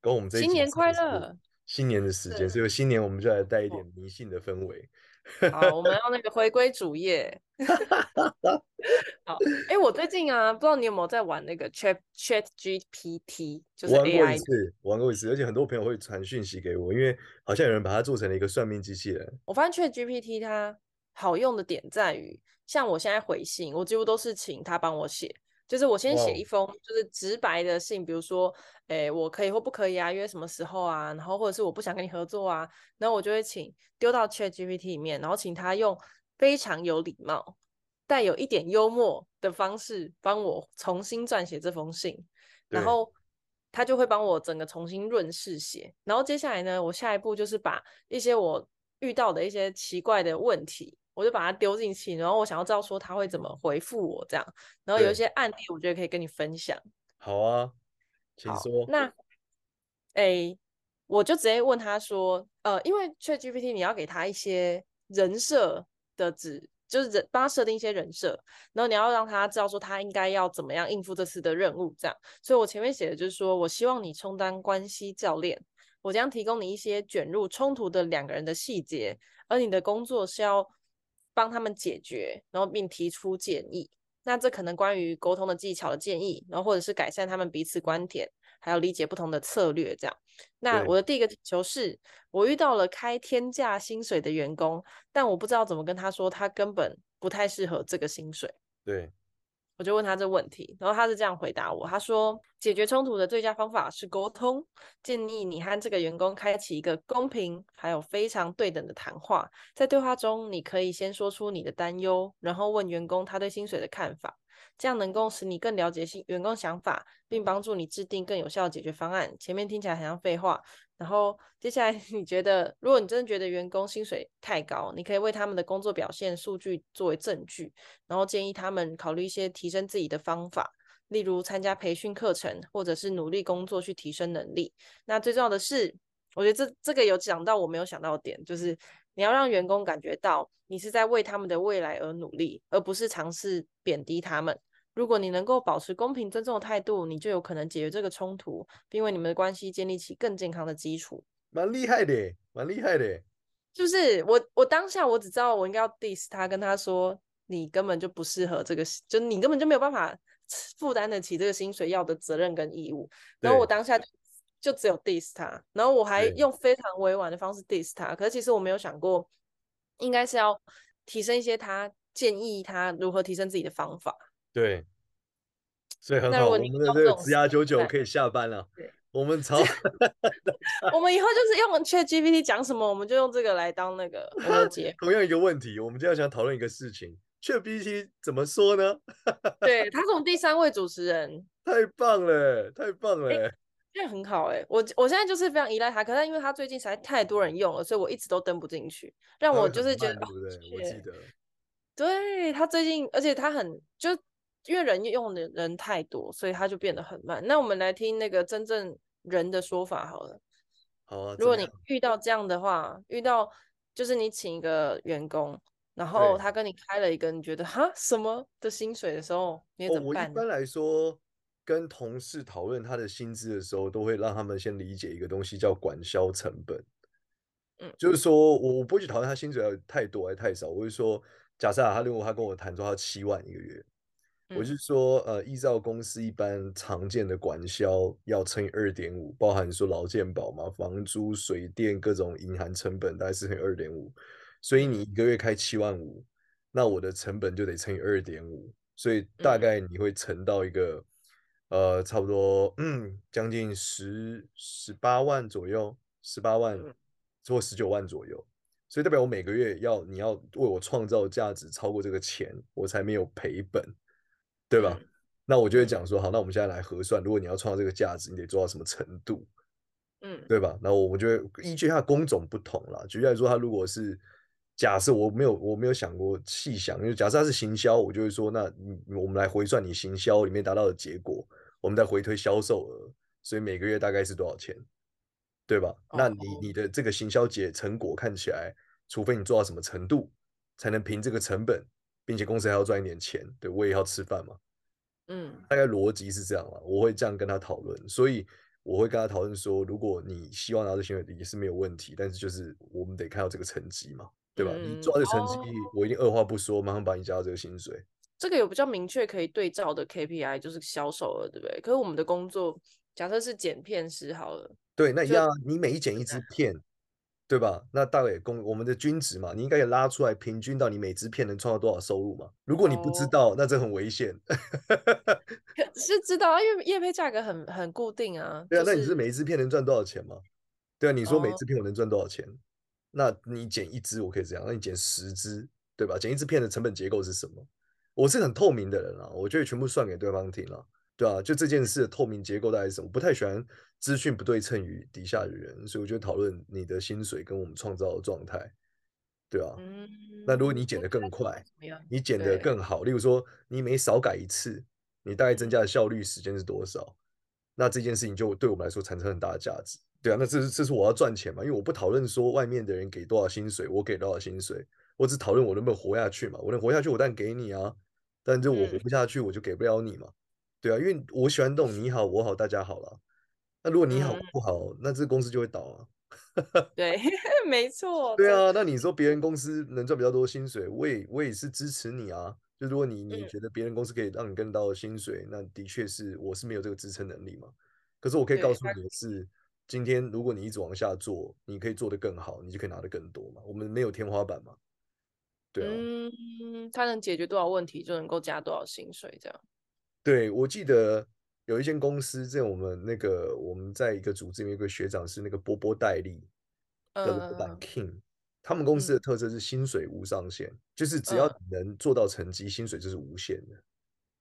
跟我们这一新年快乐，新年的时间，所以新年我们就来带一点迷信的氛围。好，我们要那个回归主页。好，哎、欸，我最近啊，不知道你有没有在玩那个 Chat Chat GPT，就是 AI。玩过一次，玩过一次，而且很多朋友会传讯息给我，因为好像有人把它做成了一个算命机器人。我发现 Chat GPT 它好用的点在于，像我现在回信，我几乎都是请他帮我写。就是我先写一封就是直白的信，比如说，哎，我可以或不可以啊？约什么时候啊？然后或者是我不想跟你合作啊，然后我就会请丢到 ChatGPT 里面，然后请他用非常有礼貌、带有一点幽默的方式帮我重新撰写这封信，然后他就会帮我整个重新润饰写。然后接下来呢，我下一步就是把一些我遇到的一些奇怪的问题。我就把它丢进去，然后我想要知道说他会怎么回复我这样，然后有一些案例，我觉得可以跟你分享。好啊，请说。那，哎，我就直接问他说，呃，因为 ChatGPT 你要给他一些人设的指，就是人帮他设定一些人设，然后你要让他知道说他应该要怎么样应付这次的任务这样。所以我前面写的就是说我希望你充当关系教练，我将提供你一些卷入冲突的两个人的细节，而你的工作是要。帮他们解决，然后并提出建议。那这可能关于沟通的技巧的建议，然后或者是改善他们彼此观点，还有理解不同的策略。这样。那我的第一个请求是，我遇到了开天价薪水的员工，但我不知道怎么跟他说，他根本不太适合这个薪水。对。我就问他这问题，然后他是这样回答我：他说，解决冲突的最佳方法是沟通，建议你和这个员工开启一个公平还有非常对等的谈话。在对话中，你可以先说出你的担忧，然后问员工他对薪水的看法。这样能够使你更了解新员工想法，并帮助你制定更有效的解决方案。前面听起来很像废话，然后接下来 你觉得，如果你真的觉得员工薪水太高，你可以为他们的工作表现数据作为证据，然后建议他们考虑一些提升自己的方法，例如参加培训课程，或者是努力工作去提升能力。那最重要的是，我觉得这这个有讲到我没有想到的点，就是。你要让员工感觉到你是在为他们的未来而努力，而不是尝试贬低他们。如果你能够保持公平尊重的态度，你就有可能解决这个冲突，并为你们的关系建立起更健康的基础。蛮厉害的，蛮厉害的。就是我，我当下我只知道我应该要 diss 他，跟他说你根本就不适合这个，就你根本就没有办法负担得起这个薪水要的责任跟义务。然后我当下。就只有 diss 他，然后我还用非常委婉的方式 diss 他，可是其实我没有想过，应该是要提升一些他建议他如何提升自己的方法。对，所以很好，我们的这个职涯九九可以下班了。对，我们超，我们以后就是用 ChatGPT 讲什么，我们就用这个来当那个。同样一个问题，我们就要想讨论一个事情，ChatGPT 怎么说呢？对，他是我们第三位主持人，太棒了，太棒了。欸这样很好哎、欸，我我现在就是非常依赖他，可是因为他最近实在太多人用了，所以我一直都登不进去，让我就是觉得，对不对？我记得，对他最近，而且他很就因为人用的人太多，所以它就变得很慢。那我们来听那个真正人的说法好了。好啊，如果你遇到这样的话，遇到就是你请一个员工，然后他跟你开了一个你觉得哈什么的薪水的时候，你怎么办？哦，我一般来说。跟同事讨论他的薪资的时候，都会让他们先理解一个东西，叫管销成本。嗯，就是说我我不会去讨论他薪水要太多还是太少，我会说，假设啊，他如果他跟我谈说他七万一个月，嗯、我是说呃，依照公司一般常见的管销要乘以二点五，包含说劳健保嘛、房租、水电各种隐含成本，大概是乘以二点五，所以你一个月开七万五，那我的成本就得乘以二点五，所以大概你会乘到一个。呃，差不多，嗯，将近十十八万左右，十八万或十九万左右，所以代表我每个月要你要为我创造价值超过这个钱，我才没有赔本，对吧？那我就会讲说，好，那我们现在来核算，如果你要创造这个价值，你得做到什么程度？嗯对吧？那我们就会依据它的工种不同啦。举例来说，它如果是假设我没有我没有想过细想，因为假设它是行销，我就会说，那我们来回算你行销里面达到的结果，我们再回推销售额，所以每个月大概是多少钱，对吧？哦、那你你的这个行销结成果看起来，除非你做到什么程度，才能凭这个成本，并且公司还要赚一点钱，对，我也要吃饭嘛。嗯，大概逻辑是这样啦，我会这样跟他讨论，所以。我会跟他讨论说，如果你希望拿到薪水也是没有问题，但是就是我们得看到这个成绩嘛，对吧？嗯、你抓着成绩，哦、我一定二话不说，马上把你加到这个薪水。这个有比较明确可以对照的 KPI，就是销售额，对不对？可是我们的工作，假设是剪片师好了，对，那一样，你每一剪一支片，对吧？那大概公我们的均值嘛，你应该也拉出来，平均到你每支片能创造多少收入嘛？如果你不知道，哦、那这很危险。是知道啊，因为业配价格很很固定啊。对啊，就是、那你是每一支片能赚多少钱吗？对啊，你说每支片我能赚多少钱？哦、那你剪一支我可以这样，那你剪十支，对吧？剪一支片的成本结构是什么？我是很透明的人啊，我就会全部算给对方听了。对啊，就这件事的透明结构大概是什么？我不太喜欢资讯不对称于底下的人，所以我就讨论你的薪水跟我们创造的状态，对啊。嗯、那如果你减得更快，你减得更好，例如说你每少改一次，你大概增加的效率时间是多少？那这件事情就对我们来说产生很大的价值，对啊。那这是这是我要赚钱嘛？因为我不讨论说外面的人给多少薪水，我给多少薪水，我只讨论我能不能活下去嘛。我能活下去，我当然给你啊。但就我活不下去，我就给不了你嘛。嗯对啊，因为我喜欢这种你好我好大家好了。那如果你好不好，嗯、那这个公司就会倒啊。对，没错。对啊，那你说别人公司能赚比较多薪水，我也我也是支持你啊。就如果你你觉得别人公司可以让你更高的薪水，嗯、那的确是我是没有这个支撑能力嘛。可是我可以告诉你的是，今天如果你一直往下做，你可以做得更好，你就可以拿得更多嘛。我们没有天花板嘛。对啊。嗯，他能解决多少问题，就能够加多少薪水，这样。对，我记得有一间公司，在我们那个我们在一个组织里面，有个学长是那个波波代理的老板 King，他们公司的特色是薪水无上限，就是只要你能做到成绩，薪水就是无限的，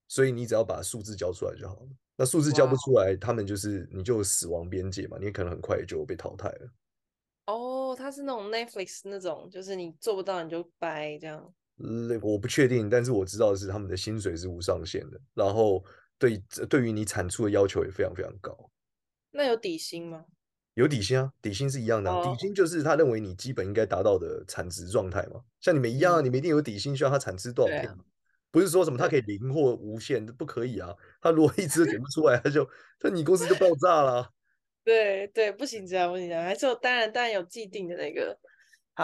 所以你只要把数字交出来就好了。那数字交不出来，他们就是你就死亡边界嘛，你可能很快就被淘汰了。哦，他是那种 Netflix 那种，就是你做不到你就掰这样。我不确定，但是我知道的是他们的薪水是无上限的，然后对对于你产出的要求也非常非常高。那有底薪吗？有底薪啊，底薪是一样的，啊，oh. 底薪就是他认为你基本应该达到的产值状态嘛。像你们一样，啊，嗯、你们一定有底薪，需要他产值多少片，啊、不是说什么他可以零或无限，不可以啊。他如果一直都剪不出来，他就那你公司就爆炸了。对对，不行这样，不行这样，还是有当然当然有既定的那个。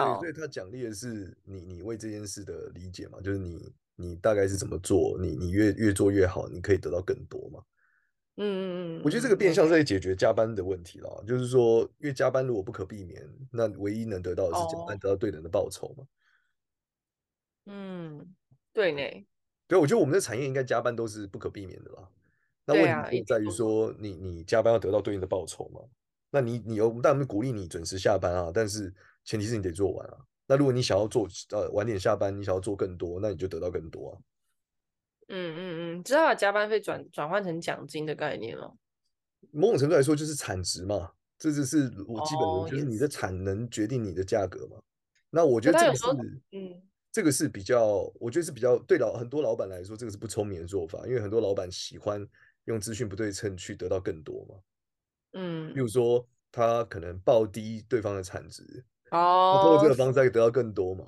对，所以他奖励的是你，你为这件事的理解嘛，就是你，你大概是怎么做，你，你越越做越好，你可以得到更多嘛。嗯嗯嗯，我觉得这个变相是在解决加班的问题了，嗯、就是说，因为加班如果不可避免，那唯一能得到的是加班得到对等的报酬嘛。嗯，对呢。对，我觉得我们的产业应该加班都是不可避免的啦。那问题在于说，你你加班要得到对应的报酬嘛？那你你有，但我们鼓励你准时下班啊，但是。前提是你得做完啊。那如果你想要做呃晚点下班，你想要做更多，那你就得到更多啊。嗯嗯嗯，知道把加班费转转换成奖金的概念了。某种程度来说就是产值嘛，这就是我基本的，哦、就是你的产能决定你的价格嘛。那我觉得这个是，嗯，这个是比较，我觉得是比较对老很多老板来说，这个是不聪明的做法，因为很多老板喜欢用资讯不对称去得到更多嘛。嗯，比如说他可能报低对方的产值。哦，通过这个方式可以得到更多嘛，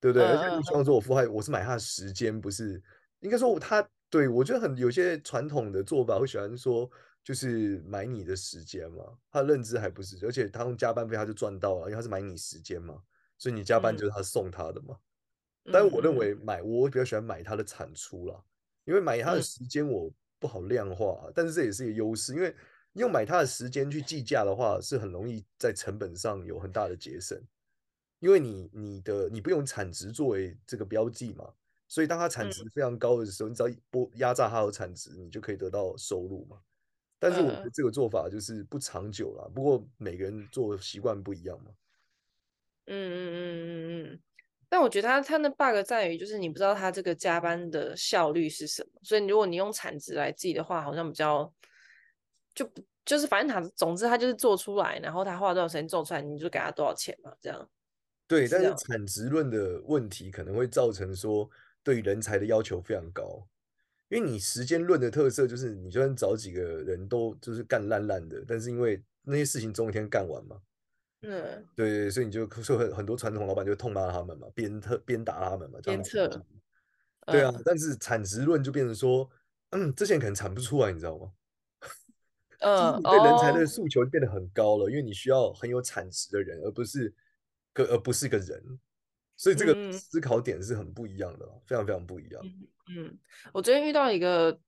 对不对？而且你希望说我付他，我是买他的时间，不是应该说他对我觉得很有些传统的做法会喜欢说，就是买你的时间嘛。他的认知还不是，而且他用加班费他就赚到了，因为他是买你时间嘛，所以你加班就是他送他的嘛。嗯、但是我认为买我比较喜欢买他的产出啦，因为买他的时间我不好量化，嗯、但是这也是一个优势，因为。用买它的时间去计价的话，是很容易在成本上有很大的节省，因为你你的你不用产值作为这个标记嘛，所以当它产值非常高的时候，嗯、你只要拨压榨它的产值，你就可以得到收入嘛。但是我觉得这个做法就是不长久了，不过每个人做习惯不一样嘛。嗯嗯嗯嗯嗯，但我觉得他他的 bug 在于，就是你不知道他这个加班的效率是什么，所以如果你用产值来计的话，好像比较。就不就是反正他总之他就是做出来，然后他花多少时间做出来，你就给他多少钱嘛，这样。对，但是产值论的问题可能会造成说对人才的要求非常高，因为你时间论的特色就是你就算找几个人都就是干烂烂的，但是因为那些事情总有一天干完嘛。嗯，对对，所以你就说很很多传统老板就痛骂他们嘛，鞭策鞭打他们嘛，鞭策。对啊，嗯、但是产值论就变成说，嗯，这些人可能产不出来，你知道吗？嗯，对人才的诉求就变得很高了，哦、因为你需要很有产值的人，而不是个而不是个人，所以这个思考点是很不一样的，嗯、非常非常不一样。嗯，我昨天遇到一个，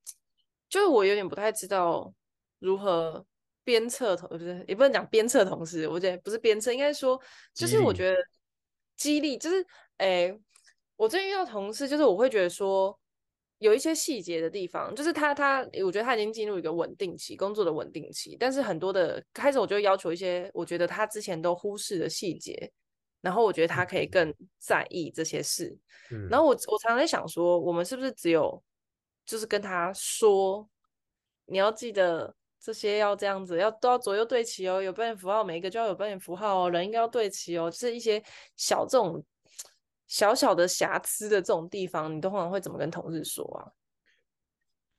就是我有点不太知道如何。鞭策同不是，也不能讲鞭策同事，我觉得不是鞭策，应该说就是我觉得激励，就是哎、欸，我最近遇到同事，就是我会觉得说有一些细节的地方，就是他他，我觉得他已经进入一个稳定期，工作的稳定期，但是很多的开始，我就要求一些我觉得他之前都忽视的细节，然后我觉得他可以更在意这些事，嗯、然后我我常常在想说，我们是不是只有就是跟他说，你要记得。这些要这样子，要都要左右对齐哦，有标点符号，每一个就要有标点符号哦，人应该要对齐哦，就是一些小这种小小的瑕疵的这种地方，你通常会怎么跟同事说啊？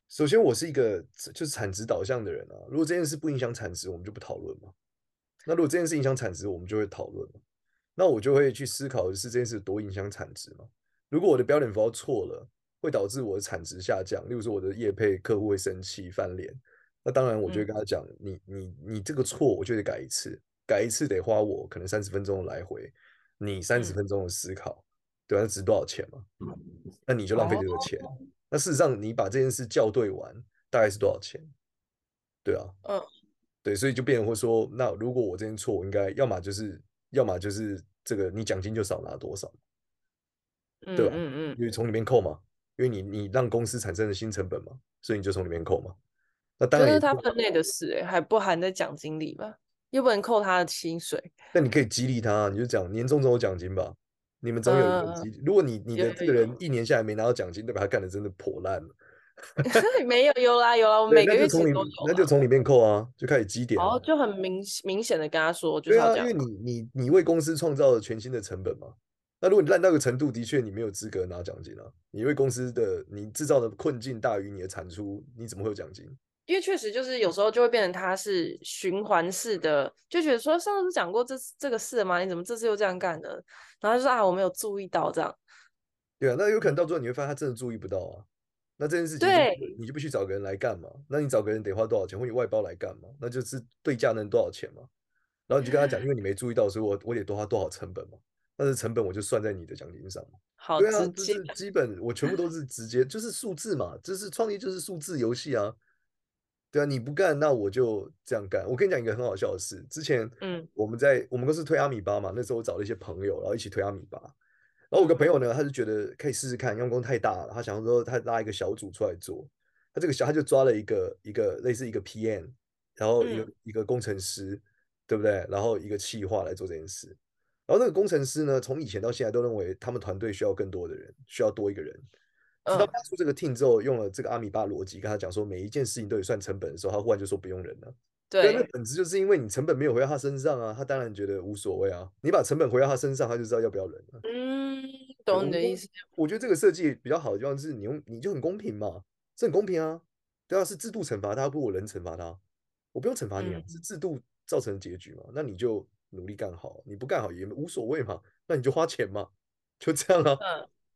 首先，我是一个就是产值导向的人啊，如果这件事不影响产值，我们就不讨论嘛。那如果这件事影响产值，我们就会讨论。那我就会去思考的是这件事多影响产值嘛？如果我的标点符号错了，会导致我的产值下降，例如说我的业配客户会生气翻脸。那当然，我就会跟他讲，嗯、你你你这个错，我就得改一次，改一次得花我可能三十分钟的来回，你三十分钟的思考，嗯、对吧？那值多少钱嘛？那你就浪费这个钱。哦、那事实上，你把这件事校对完，大概是多少钱？对啊，嗯，对，所以就变成会说，那如果我这件错，我应该要么就是，要么就是这个，你奖金就少拿多少，对吧？嗯嗯，因为从里面扣嘛，因为你你让公司产生了新成本嘛，所以你就从里面扣嘛。那当然，是他分内的事，欸，还不含在奖金里吧？又不能扣他的薪水。那你可以激励他，你就讲年终总有奖金吧。你们总有一个激励。嗯、如果你你的这个人一年下来没拿到奖金，代表他干的真的破烂了。没有，有啦有啦，我每个月从里那就从里面扣啊，就开始积点。哦，就很明明显的跟他说，就是因为你你你为公司创造了全新的成本嘛。那如果你烂到个程度，的确你没有资格拿奖金啊。你为公司的你制造的困境大于你的产出，你怎么会有奖金？因为确实就是有时候就会变成他是循环式的，就觉得说上次讲过这这个事了吗？你怎么这次又这样干呢？然后就说啊，我没有注意到这样。对啊，那有可能到最后你会发现他真的注意不到啊。那这件事情，对，你就必须找个人来干嘛？那你找个人得花多少钱？或你外包来干嘛？那就是对价能多少钱嘛？然后你就跟他讲，因为你没注意到，所以我我得多花多少成本嘛？但是成本我就算在你的奖金上嘛。好，对啊，就是基本我全部都是直接就是数字嘛，就是创意就是数字游戏啊。对啊，你不干，那我就这样干。我跟你讲一个很好笑的事，之前，嗯，我们在、嗯、我们公司推阿米巴嘛，那时候我找了一些朋友，然后一起推阿米巴。然后我个朋友呢，他就觉得可以试试看，用工太大了，他想说他拉一个小组出来做。他这个小他就抓了一个一个类似一个 PM，然后一个、嗯、一个工程师，对不对？然后一个企划来做这件事。然后那个工程师呢，从以前到现在都认为他们团队需要更多的人，需要多一个人。直到他出这个 team 之后，用了这个阿米巴逻辑跟他讲说，每一件事情都得算成本的时候，他忽然就说不用人了。对，那本质就是因为你成本没有回到他身上啊，他当然觉得无所谓啊。你把成本回到他身上，他就知道要不要人了。嗯，懂你的意思。我，我觉得这个设计比较好的地方是你用你就很公平嘛，这很公平啊。对啊，是制度惩罚他，不如我人惩罚他。我不用惩罚你啊，嗯、是制度造成的结局嘛。那你就努力干好，你不干好也无所谓嘛。那你就花钱嘛，就这样啊。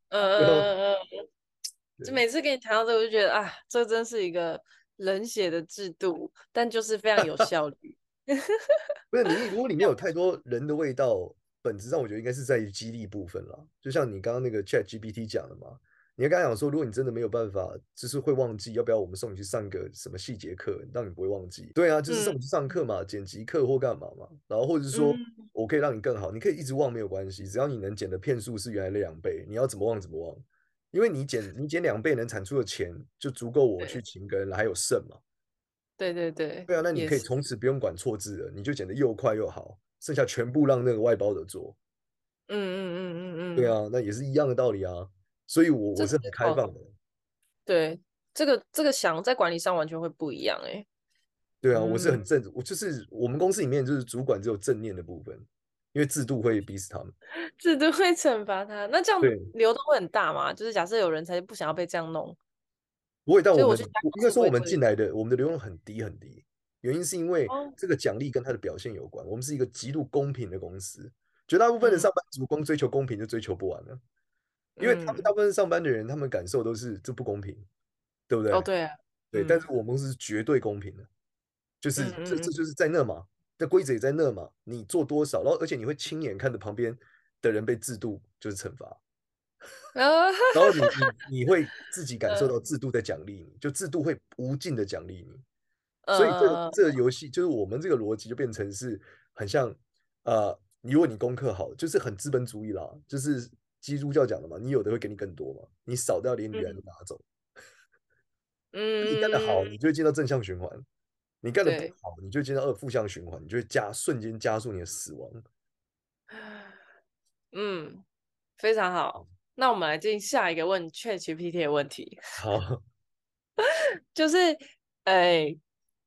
嗯嗯嗯嗯。就每次跟你谈到这个，我就觉得啊，这真是一个冷血的制度，但就是非常有 效率。不是你，如果里面有太多人的味道，本质上我觉得应该是在于激励部分了。就像你刚刚那个 Chat GPT 讲的嘛，你刚刚讲说，如果你真的没有办法，就是会忘记，要不要我们送你去上个什么细节课，让你不会忘记？对啊，就是送你去上课嘛，嗯、剪辑课或干嘛嘛。然后或者是说我可以让你更好，你可以一直忘没有关系，只要你能剪的片数是原来的两倍，你要怎么忘怎么忘。因为你减你减两倍能产出的钱就足够我去请个人来，还有剩嘛？对对对。对啊，那你可以从此不用管错字了，你就剪得又快又好，剩下全部让那个外包的做。嗯嗯嗯嗯嗯。对啊，那也是一样的道理啊。所以我我是很开放的。对，这个这个想在管理上完全会不一样哎。对啊，我是很嗯正，我就是我们公司里面就是主管只有正念的部分，因为制度会逼死他们。制度会惩罚他，那这对样流动会很大吗？就是假设有人才不想要被这样弄，不会，但我应该说我们进来的我们的流动很低很低，原因是因为哦这个奖励跟他的表现有关。我们是一个极度公平的公司，绝大部分的嗯上班族光追求公平就追求不完了，因为他们嗯大部分上班的人，他们感受都是这不公平，对不对？哦，对啊，对，嗯但是我们公司是绝对公平的，就是这这就是在那嘛，那规则也在那嘛，你做多少，然后而且你会亲眼看着旁边的人被制度就是惩罚，然后你你你会自己感受嗯到制度在奖励你，就制度会无尽的奖励你，所以这这个游戏就是我们这个逻辑就变成是很像呃，如果你功课好，就是很资本主义啦，就是基督教讲的嘛，你有的会给你更多嘛，你少掉连女人都拿走。嗯，你干得好，你就会进到正向循环；你干得对不好，你就会进到二负向循环，你就会加瞬间加速你的死亡。嗯，非常好。那我们来进下一个问 ChatGPT 的问题，好，就是，哎，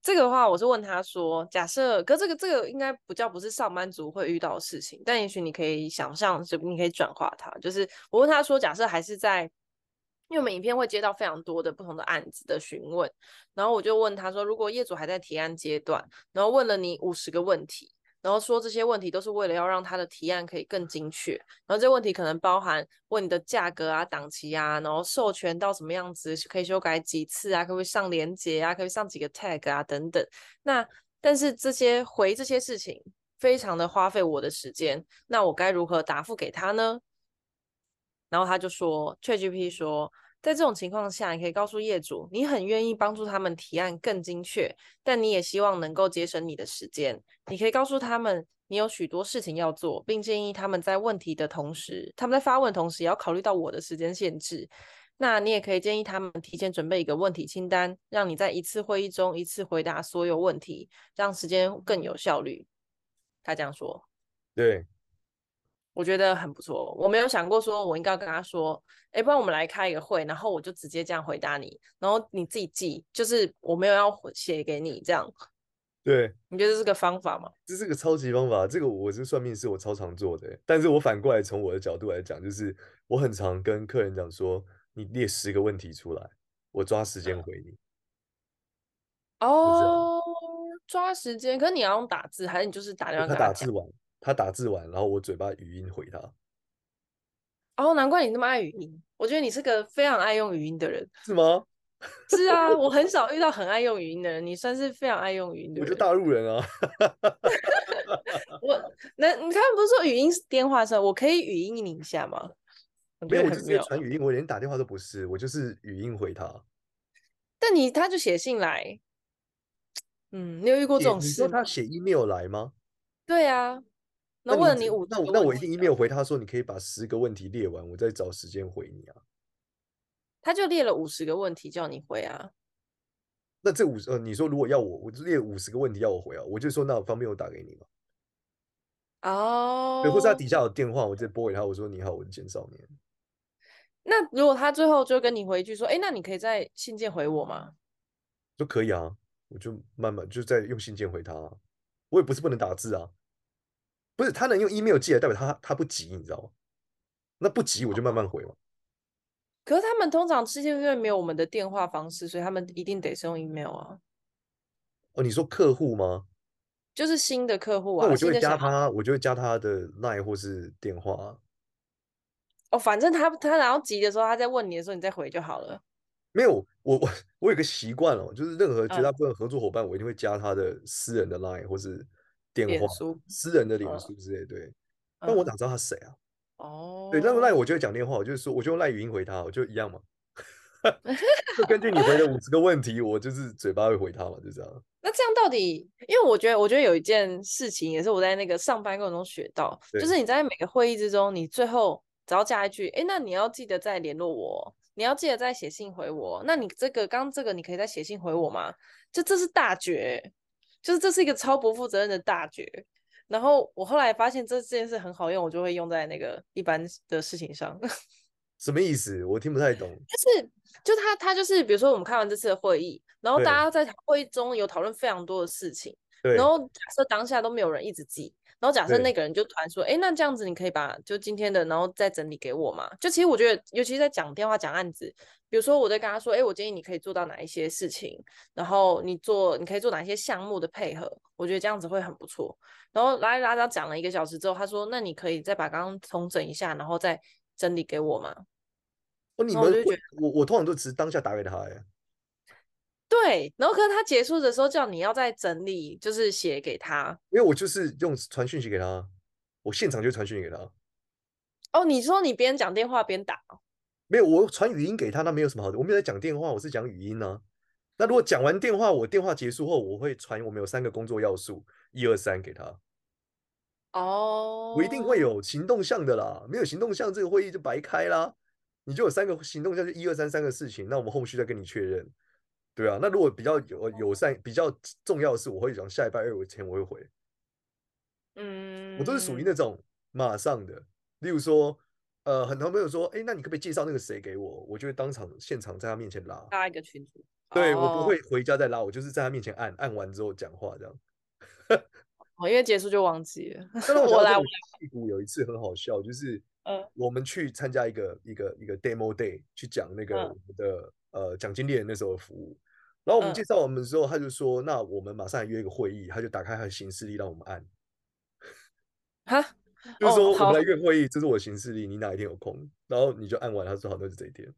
这个的话，我是问他说，假设，可这个这个应该不叫不是上班族会遇到的事情，但也许你可以想象，就你可以转化它。就是我问他说，假设还是在，因为我们影片会接到非常多的不同的案子的询问，然后我就问他说，如果业主还在提案阶段，然后问了你五十个问题。然后说这些问题都是为了要让他的提案可以更精确，然后这些问题可能包含问你的价格啊、档期啊，然后授权到什么样子，可以修改几次啊，可不可以上连接啊，可以上几个 tag 啊等等。那但是这些回这些事情非常的花费我的时间，那我该如何答复给他呢？然后他就说，ChatGPT 说。在这种情况下，你可以告诉业主，你很愿意帮助他们提案更精确，但你也希望能够节省你的时间。你可以告诉他们，你有许多事情要做，并建议他们在问题的同时，他们在发问同时，也要考虑到我的时间限制。那你也可以建议他们提前准备一个问题清单，让你在一次会议中一次回答所有问题，让时间更有效率。他这样说。对。我觉得很不错，我没有想过说我应该要跟他说，哎，不然我们来开一个会，然后我就直接这样回答你，然后你自己记，就是我没有要写给你这样。对，你觉得这是个方法吗？这是个超级方法，这个我是算命是，我超常做的。但是我反过来从我的角度来讲，就是我很常跟客人讲说，你列十个问题出来，我抓时间回你。哦，抓时间，可是你要用打字，还是你就是打电话他打字完，他打字完，然后我嘴巴语音回他。哦，难怪你那么爱语音，我觉得你是个非常爱用语音的人。是吗？是啊，我很少遇到很爱用语音的人，你算是非常爱用语音的人。我就大陆人啊。我那你刚刚不是说语音电话的时候，我可以语音你一下吗？没有，我就很直接传语音，我连打电话都不是，我就是语音回他。但你他就写信来，嗯，你有遇过这种事？你说他写 email 来吗？对啊，那问了你五，那我那我一定 email 回他说，你可以把十个问题列完，我再找时间回你啊。他就列了五十个问题叫你回啊。那这五十呃，你说如果要我，我就列五十个问题要我回啊，我就说那我方便我打给你吗？哦，对，或者他底下有电话，我直接拨给他，我说你好，我是简少年。那如果他最后就跟你回一句说，哎，那你可以在信件回我吗？就可以啊，我就慢慢就在用信件回他啊。我也不是不能打字啊，不是他能用 email 寄来，代表他他不急，你知道吗？那不急我就慢慢回嘛。可是他们通常是因为没有我们的电话方式，所以他们一定得是用 email 啊。哦，你说客户吗？就是新的客户啊，那我就会加他，我就会加他的 line 或是电话啊。哦，反正他他然后急的时候，他在问你的时候，你再回就好了。没有，我我我有个习惯哦，就是任何绝大嗯部分合作伙伴，我一定会加他的私人的 line 或是电话、私人的脸嗯书之类。对，但我嗯哪知道他谁啊？哦，对，那么 line 我就会讲电话，我就说我就用 line 语音回他，我就一样嘛。就根据你回的五十个问题，我就是嘴巴会回他嘛，就这样。那这样到底，因为我觉得，我觉得有一件事情也是我在那个上班过程中学到，就是你在每个会议之中，你最后只要加一句，哎，那你要记得再联络我，你要记得再写信回我。那你这个刚刚这个，你可以再写信回我吗？就这是大绝，就是这是一个超不负责任的大绝。然后我后来发现这这件事很好用，我就会用在那个一般的事情上。什么意思？我听不太懂。就是，就他他就是，比如说我们开完这次的会议，然后大家在会议中有讨论非常多的事情，然后假设当下都没有人一直记，然后假设那个人就突然说，哎，那这样子你可以把就今天的，然后再整理给我嘛？就其实我觉得，尤其是在讲电话讲案子，比如说我在跟他说，哎，我建议你可以做到哪一些事情，然后你做你可以做哪一些项目的配合，我觉得这样子会很不错。然后拉拉拉讲了一个小时之后，他说，那你可以再把刚刚重整一下，然后再整理给我吗？哦，你们我我，我通常都只是当下打给他呀。对，然后可是他结束的时候叫你要再整理，就是写给他。因为我就是用传讯息给他，我现场就传讯息给他。哦，你说你边讲电话边打？没有，我传语音给他，那没有什么好的。我没有在讲电话，我是讲语音呢、啊。那如果讲完电话，我电话结束后，我会传我们有三个工作要素，一二三给他。哦、oh，我一定会有行动项的啦，没有行动项，这个会议就白开啦。你就有三个行动项，就一二三三个事情，那我们后续再跟你确认，对啊。那如果比较有友善、比较重要的是，我会讲下礼拜二我前我会回，嗯，我都是属于那种马上的。例如说，呃，很多朋友说，哎，那你可不可以介绍那个谁给我？我就会当场现场在他面前拉，拉一个群组。对、哦、我不会回家再拉，我就是在他面前按，按完之后讲话这样。哦，因为结束就忘记了。我来，我屁股有一次很好笑，就是。嗯，我们去参加一个一个一个 demo day，去讲那个我们的、嗯、呃奖金猎那时候的服务。然后我们介绍我们的时候，他就说：“那我们马上来约一个会议。”他就打开他的行事历让我们按。哈，就是说我们来约会议，这是我的行事历，你哪一天有空？然后你就按完，他说：“好，那就这一天。”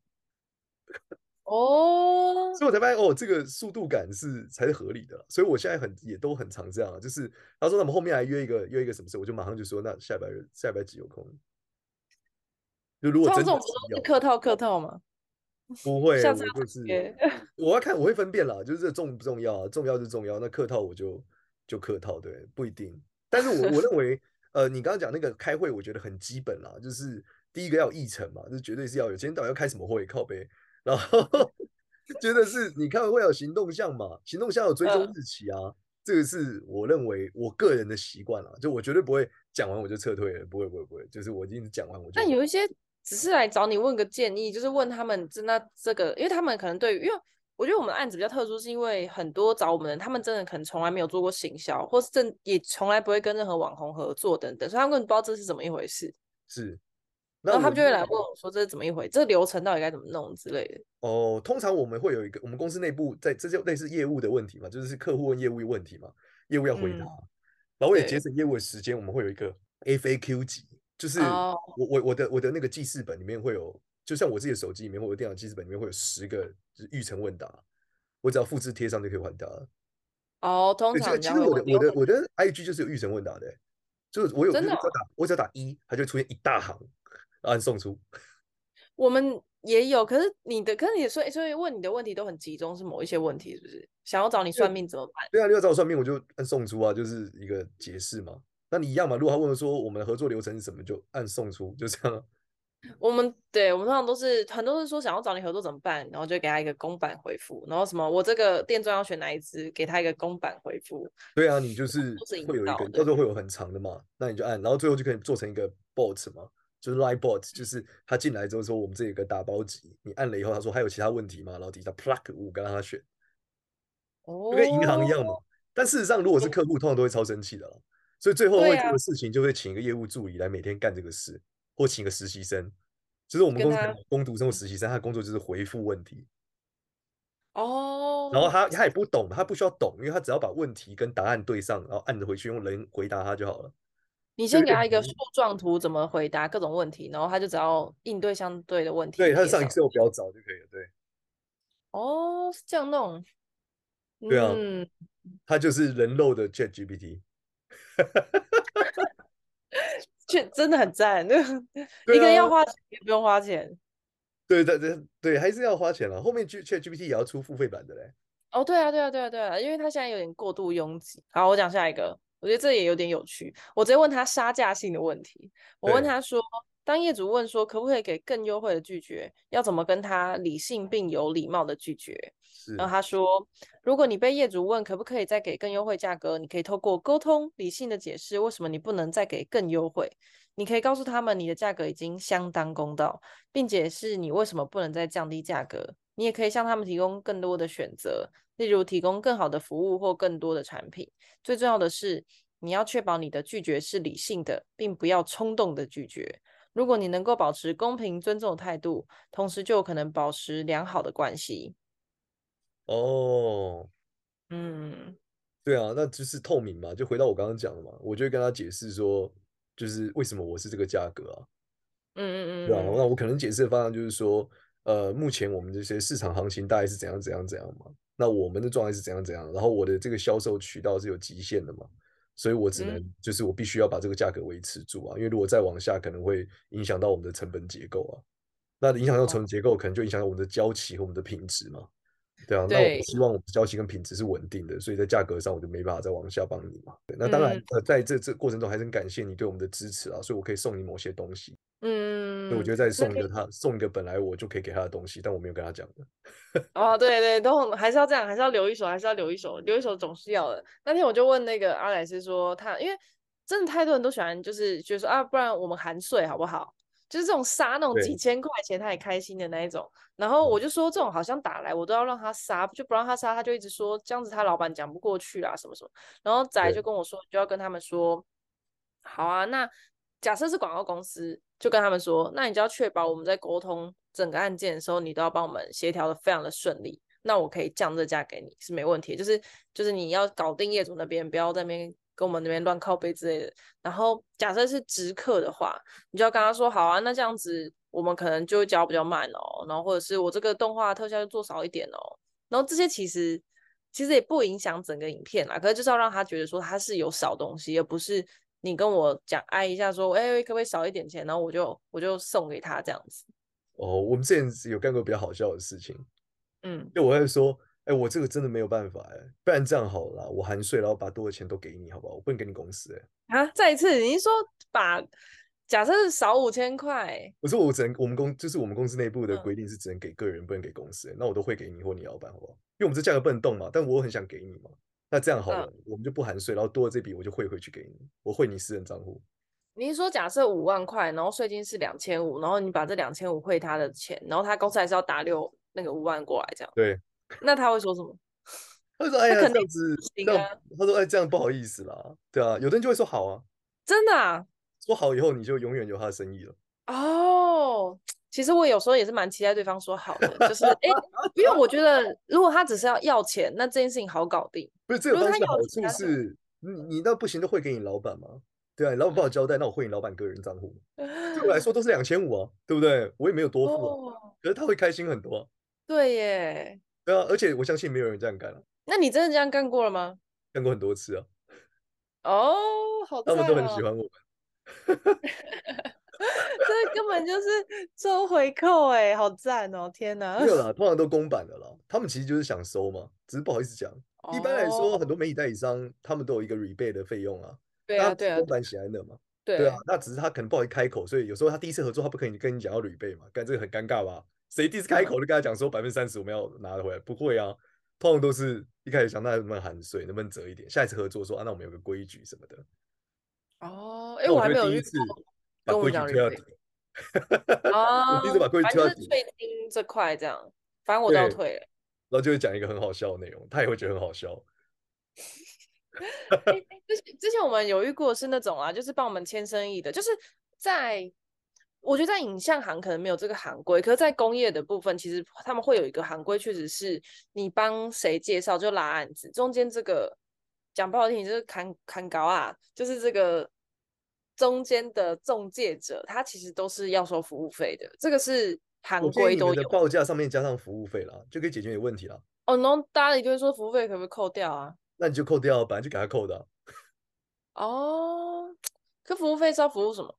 哦，所以我才发现哦，这个速度感是才是合理的。所以我现在很也都很常这样，就是他说：“那我们后面来约一个约一个什么事？”我就马上就说：“那下礼拜日下礼拜几有空？”就如果真的是客套客套吗？不会，我就是 我要看，我会分辨啦，就是这重不重要啊？重要就重要，那客套我就就客套，对，不一定。但是我我认 为，呃，你刚刚讲那个开会，我觉得很基本啦，就是第一个要有议程嘛，这绝对是要有。今天到底要开什么会？靠背，然后觉得是你开会有行动项嘛？行动项有追踪日期啊，呃、这个是我认为我个人的习惯啦，就我绝对不会讲完我就撤退了，不会不会不会，就是我已经讲完我就。但有一些。只是来找你问个建议，就是问他们真的这个，因为他们可能对于，因为我觉得我们案子比较特殊，是因为很多找我们他们真的可能从来没有做过行销，或是真也从来不会跟任何网红合作等等，所以他们根本不知道这是怎么一回事。是，然后他们就会来问我说这是怎么一回事，这个流程到底该怎么弄之类的。哦，通常我们会有一个，我们公司内部在这就类似业务的问题嘛，就是客户问业务问题嘛，业务要回答，嗯、然后为了节省业务的时间，我们会有一个 FAQ 集。就是我我我的我的那个记事本里面会有，就像我自己的手机里面或者电脑记事本里面会有十个就是育成问答，我只要复制贴上就可以回答。哦，通常其实我的我的我的 IG 就是有预成问答的，就是我有我只要打我只要打一，它就出现一大行，按送出。我们也有，可是你的可是你所以所以问你的问题都很集中，是某一些问题是不是？想要找你算命怎么办？对啊，你要找我算命，我就按送出啊，就是一个解释嘛。那你一样嘛？如果他问说我们的合作流程是什么，就按送出，就这样。我们对我们通常都是很多人说想要找你合作怎么办，然后就给他一个公版回复，然后什么我这个电钻要选哪一支，给他一个公版回复。对啊，你就是会有一个，到时候会有很长的嘛，那你就按，然后最后就可以做成一个 bot 嘛，就是 live bot，就是他进来之后说我们这有个打包机，你按了以后他说还有其他问题吗？然后底下 plug 五个让他选，哦，就跟银行一样嘛。但事实上如果是客户，通常都会超生气的了。所以最后会做的事情，就会请一个业务助理来每天干这个事，或请个实习生。就是我们公司工读生或实习生，他的工作就是回复问题。哦。然后他他也不懂，他不需要懂，因为他只要把问题跟答案对上，然后按着回去用人回答他就好了。你先给他一个树状图，怎么回答各种问题，然后他就只要应对相对的问题。对，他上 Excel 表找就可以了。对。哦，是这样弄。对啊。嗯。他就是人肉的 ChatGPT。哈哈哈哈哈！却真的很赞，对，一个人要花钱也不用花钱。对对对对，还是要花钱了。后面 ChatGPT 也要出付费版的嘞。哦，对啊，对啊，对啊，对啊，因为他现在有点过度拥挤。好，我讲下一个，我觉得这也有点有趣。我直接问他杀价性的问题，我问他说：“当业主问说可不可以给更优惠的拒绝，要怎么跟他理性并有礼貌的拒绝？然后他说，如果你被业主问可不可以再给更优惠价格，你可以透过沟通理性的解释为什么你不能再给更优惠。你可以告诉他们你的价格已经相当公道，并解释你为什么不能再降低价格。你也可以向他们提供更多的选择，例如提供更好的服务或更多的产品。最重要的是，你要确保你的拒绝是理性的，并不要冲动的拒绝。如果你能够保持公平尊重的态度，同时就有可能保持良好的关系。哦，嗯，对啊，那就是透明嘛。就回到我刚刚讲的嘛，我就会跟他解释说，就是为什么我是这个价格啊。嗯嗯嗯，对啊，那我可能解释的方向就是说，呃，目前我们这些市场行情大概是怎样怎样怎样嘛。那我们的状态是怎样怎样，然后我的这个销售渠道是有极限的嘛。所以我只能，就是我必须要把这个价格维持住啊，因为如果再往下，可能会影响到我们的成本结构啊。那影响到成本结构，可能就影响到我们的交期和我们的品质嘛。对啊，那我希望我们的交期跟品质是稳定的，所以在价格上我就没办法再往下帮你嘛。对，那当然，呃，在这这过程中还是很感谢你对我们的支持啊，所以我可以送你某些东西。嗯，所以我觉得再送一个他，送一个本来我就可以给他的东西，但我没有跟他讲的。哦，对对，都还是要这样，还是要留一手，还是要留一手，留一手总是要的。那天我就问那个阿莱斯说，他因为真的太多人都喜欢，就是觉得说啊，不然我们含税好不好？就是这种杀那种几千块钱他也开心的那一种。然后我就说，这种好像打来我都要让他杀，就不让他杀，他就一直说这样子他老板讲不过去啦，什么什么。然后仔就跟我说，就要跟他们说，好啊，那。假设是广告公司，就跟他们说，那你就要确保我们在沟通整个案件的时候，你都要帮我们协调的非常的顺利。那我可以降这价给你是没问题，就是就是你要搞定业主那边，不要在那边跟我们那边乱靠背之类的。然后假设是直客的话，你就要跟他说，好啊，那这样子我们可能就会交比较慢哦，然后或者是我这个动画特效就做少一点哦。然后这些其实其实也不影响整个影片啦，可是就是要让他觉得说他是有少东西，而不是。你跟我讲挨一下，说，哎、欸，可不可以少一点钱？然后我就我就送给他这样子。哦，我们之前有干过比较好笑的事情，嗯，就我会说，哎、欸，我这个真的没有办法，哎，不然这样好了，我含税，然后把多的钱都给你，好不好？我不能给你公司，哎，啊，再一次，你是说把假设是少五千块，我说我只能我们公就是我们公司内部的规定是只能给个人，嗯、不能给公司，那我都会给你或你老板，好不好？因为我们这价格不能动嘛，但我很想给你嘛。那这样好了，嗯、我们就不含税，然后多的这笔我就汇回去给你，我汇你私人账户。你是说假设五万块，然后税金是两千五，然后你把这两千五汇他的钱，然后他公司还是要打六那个五万过来这样？对。那他会说什么？他说：“哎呀，这样子，这样他说：哎，这样不好意思啦。对啊，有的人就会说好啊，真的啊，说好以后你就永远有他的生意了。哦。”其实我有时候也是蛮期待对方说好的，就是哎，因为我觉得 如果他只是要要钱，那这件事情好搞定。不是这个东西的好处是，你你那不行就汇给你老板嘛？对啊，你老板不好交代，那我汇你老板个人账户。对我来说都是两千五啊，对不对？我也没有多付可是他会开心很多。对耶。对啊，而且我相信没有人这样干了。那你真的这样干过了吗？干过很多次啊。哦，好、哦，他们都很喜欢我们。这根本就是收回扣哎、欸，好赞哦！天哪，没有啦，通常都公版的啦。他们其实就是想收嘛，只是不好意思讲。Oh. 一般来说，很多媒体代理商他们都有一个 rebate 的费用啊。对啊，对啊，公版写在那嘛。对，对啊，那只是他可能不好意思开口，所以有时候他第一次合作，他不可以跟你讲要 rebate 嘛，干这个很尴尬吧？谁第一次开口就跟他讲说百分之三十我们要拿回来？不会啊，通常都是一开始想那能不能含税，能不能折一点？下一次合作说啊，那我们有个规矩什么的。哦，哎，我还没有 第一次把规矩推到底。哦，第一次把规矩推到底。税金这块这样，反正我都要退。然后就会讲一个很好笑的内容，他也会觉得很好笑。之前之前我们有遇过是那种啊，就是帮我们签生意的，就是在我觉得在影像行可能没有这个行规，可是，在工业的部分，其实他们会有一个行规，确实是你帮谁介绍就拉案子，中间这个讲不好听，就是砍砍高啊，就是这个。中间的中介者，他其实都是要收服务费的，这个是行规都有。的报价上面加上服务费了，就可以解决你的问题了。哦，那大家一定会说服务费可不可以扣掉啊？那你就扣掉，本来就给他扣的。哦，可服务费是要服务什么？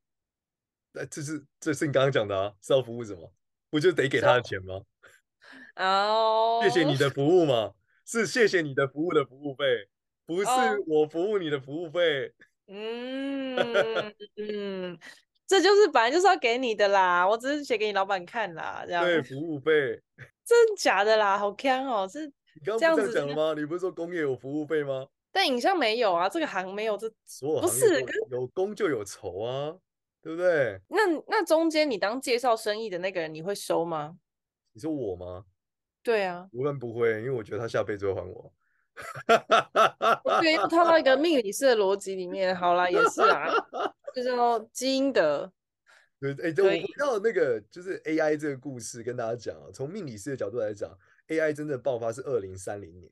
那这是这是你刚刚讲的啊，是要服务什么？不就得给他的钱吗？哦，谢谢你的服务嘛，是谢谢你的服务的服务费，不是我服务你的服务费。嗯嗯，这就是本来就是要给你的啦，我只是写给你老板看啦，这样。对，服务费。真假的啦，好坑哦！是你刚刚不是这样讲了吗？你不是说工业有服务费吗？但影像没有啊，这个行没有这。所有行业有有工就有酬啊，对不对？那那中间你当介绍生意的那个人，你会收吗？你说我吗？对啊，无论不会，因为我觉得他下辈子会还我。对，又套到一个命理师的逻辑里面，好啦，也是啊，就是说积阴德。对，哎、欸，我回到那个就是 AI 这个故事跟大家讲啊，从命理师的角度来讲，AI 真正爆发是二零三零年。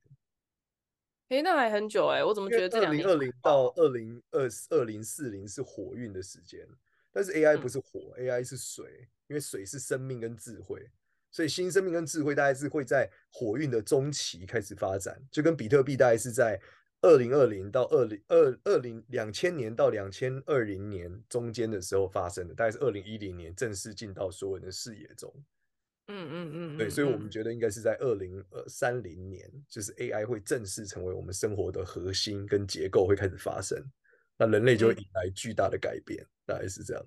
哎、欸，那还很久哎、欸，我怎么觉得这两年？二零二零到二零二二零四零是火运的时间，但是 AI 不是火、嗯、，AI 是水，因为水是生命跟智慧，所以新生命跟智慧大概是会在火运的中期开始发展，就跟比特币大概是在。二零二零到二零二二零两千年到两千二零年中间的时候发生的，大概是二零一零年正式进到所有人的视野中。嗯嗯嗯，对，所以我们觉得应该是在二零二三零年，就是 AI 会正式成为我们生活的核心跟结构会开始发生，那人类就会迎来巨大的改变，大概是这样。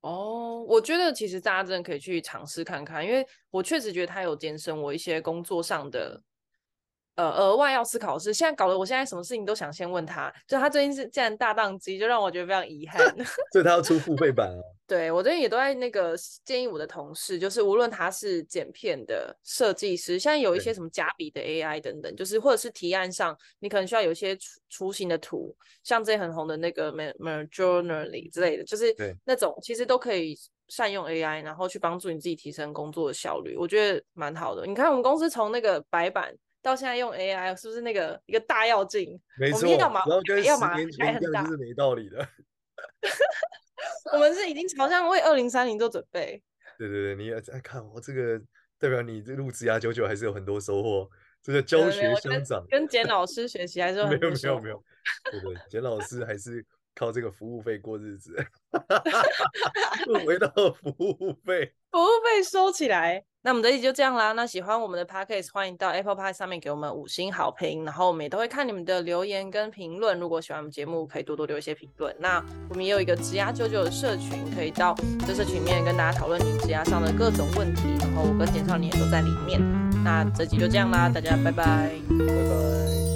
哦，我觉得其实大家真的可以去尝试看看，因为我确实觉得它有节省我一些工作上的。呃，额外要思考的是，现在搞得我现在什么事情都想先问他，就他最近是竟然大宕机，就让我觉得非常遗憾。所以他要出付费版啊。对，我最近也都在那个建议我的同事，就是无论他是剪片的设计师，现在有一些什么假笔的 AI 等等，就是或者是提案上，你可能需要有一些雏雏形的图，像这些很红的那个 Midjourney 之类的，就是那种其实都可以善用 AI，然后去帮助你自己提升工作的效率，我觉得蛮好的。你看我们公司从那个白板。到现在用 AI 是不是那个一个大跃进？没错，然后跟十年前一样就是没道理的。我们是已经朝向为二零三零做准备。对对对，你要再看我这个，代表你这入职涯久久还是有很多收获。这个教学相长，跟简老师学习还是 没有没有没有。对对，简老师还是靠这个服务费过日子。回到服务费，服务费收起来。那我们这集就这样啦。那喜欢我们的 Podcast，欢迎到 Apple Podcast 上面给我们五星好评。然后我们也都会看你们的留言跟评论。如果喜欢我们节目，可以多多留一些评论。那我们也有一个职涯九九的社群，可以到这社群里面跟大家讨论你职涯上的各种问题。然后我跟简少年也都在里面。那这集就这样啦，大家拜拜，拜拜。